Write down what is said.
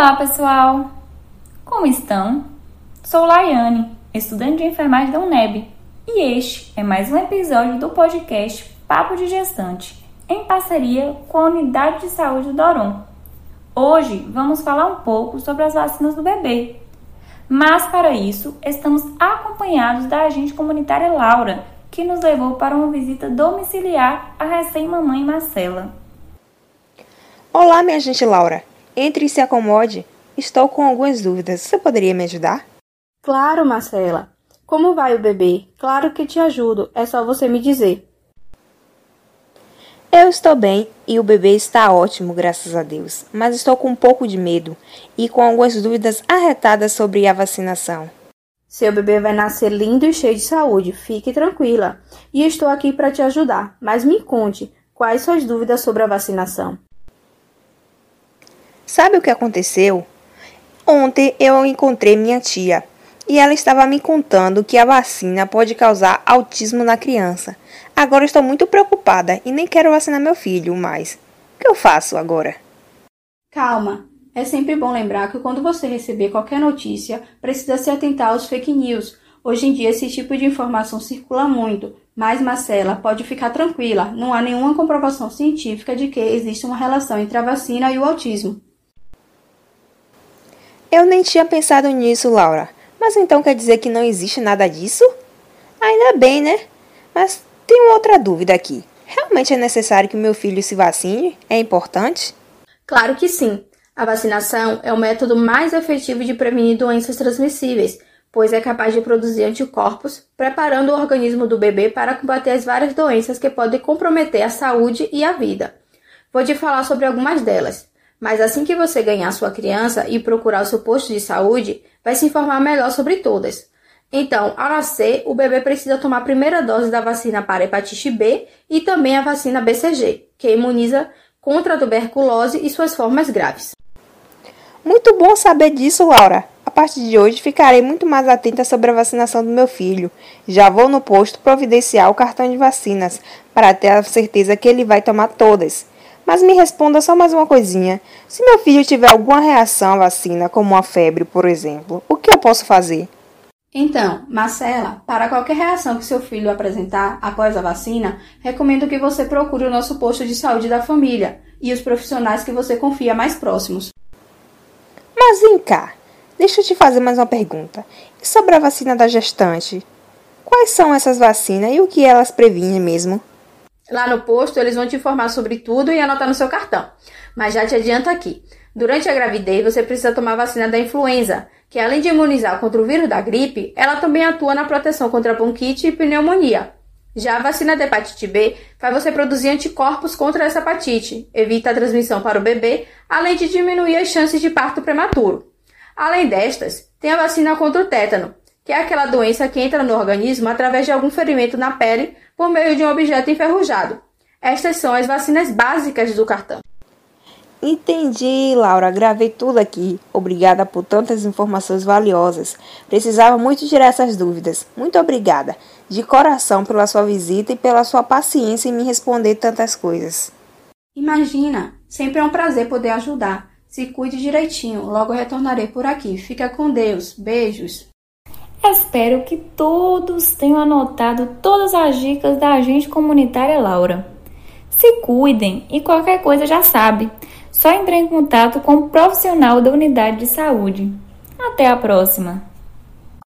Olá, pessoal! Como estão? Sou Laiane, estudante de enfermagem da UNEB, e este é mais um episódio do podcast Papo de Gestante, em parceria com a Unidade de Saúde do Doron. Hoje vamos falar um pouco sobre as vacinas do bebê. Mas para isso, estamos acompanhados da agente comunitária Laura, que nos levou para uma visita domiciliar à recém-mamãe Marcela. Olá, minha gente Laura. Entre e se acomode. Estou com algumas dúvidas. Você poderia me ajudar? Claro, Marcela. Como vai o bebê? Claro que te ajudo. É só você me dizer. Eu estou bem e o bebê está ótimo, graças a Deus. Mas estou com um pouco de medo e com algumas dúvidas arretadas sobre a vacinação. Seu bebê vai nascer lindo e cheio de saúde. Fique tranquila. E estou aqui para te ajudar. Mas me conte, quais suas dúvidas sobre a vacinação? Sabe o que aconteceu? Ontem eu encontrei minha tia e ela estava me contando que a vacina pode causar autismo na criança. Agora estou muito preocupada e nem quero vacinar meu filho mais. O que eu faço agora? Calma. É sempre bom lembrar que quando você receber qualquer notícia, precisa se atentar aos fake news. Hoje em dia esse tipo de informação circula muito, mas Marcela pode ficar tranquila, não há nenhuma comprovação científica de que existe uma relação entre a vacina e o autismo. Eu nem tinha pensado nisso, Laura. Mas então quer dizer que não existe nada disso? Ainda bem, né? Mas tenho outra dúvida aqui. Realmente é necessário que meu filho se vacine? É importante? Claro que sim. A vacinação é o método mais efetivo de prevenir doenças transmissíveis, pois é capaz de produzir anticorpos, preparando o organismo do bebê para combater as várias doenças que podem comprometer a saúde e a vida. Vou te falar sobre algumas delas. Mas assim que você ganhar sua criança e procurar o seu posto de saúde, vai se informar melhor sobre todas. Então, ao nascer, o bebê precisa tomar a primeira dose da vacina para hepatite B e também a vacina BCG, que imuniza contra a tuberculose e suas formas graves. Muito bom saber disso, Laura. A partir de hoje ficarei muito mais atenta sobre a vacinação do meu filho. Já vou no posto providenciar o cartão de vacinas para ter a certeza que ele vai tomar todas. Mas me responda só mais uma coisinha. Se meu filho tiver alguma reação à vacina, como uma febre, por exemplo, o que eu posso fazer? Então, Marcela, para qualquer reação que seu filho apresentar após a vacina, recomendo que você procure o nosso posto de saúde da família e os profissionais que você confia mais próximos. Mas vem cá, deixa eu te fazer mais uma pergunta. E sobre a vacina da gestante? Quais são essas vacinas e o que elas previnem mesmo? Lá no posto, eles vão te informar sobre tudo e anotar no seu cartão. Mas já te adianto aqui: durante a gravidez, você precisa tomar a vacina da influenza, que além de imunizar contra o vírus da gripe, ela também atua na proteção contra bronquite e pneumonia. Já a vacina da hepatite B faz você produzir anticorpos contra essa hepatite, evita a transmissão para o bebê, além de diminuir as chances de parto prematuro. Além destas, tem a vacina contra o tétano, que é aquela doença que entra no organismo através de algum ferimento na pele por meio de um objeto enferrujado. Estas são as vacinas básicas do cartão. Entendi, Laura. Gravei tudo aqui. Obrigada por tantas informações valiosas. Precisava muito tirar essas dúvidas. Muito obrigada, de coração, pela sua visita e pela sua paciência em me responder tantas coisas. Imagina, sempre é um prazer poder ajudar. Se cuide direitinho. Logo retornarei por aqui. Fica com Deus. Beijos. Espero que todos tenham anotado todas as dicas da agente comunitária Laura. Se cuidem e qualquer coisa já sabe, só entrar em contato com o profissional da unidade de saúde. Até a próxima!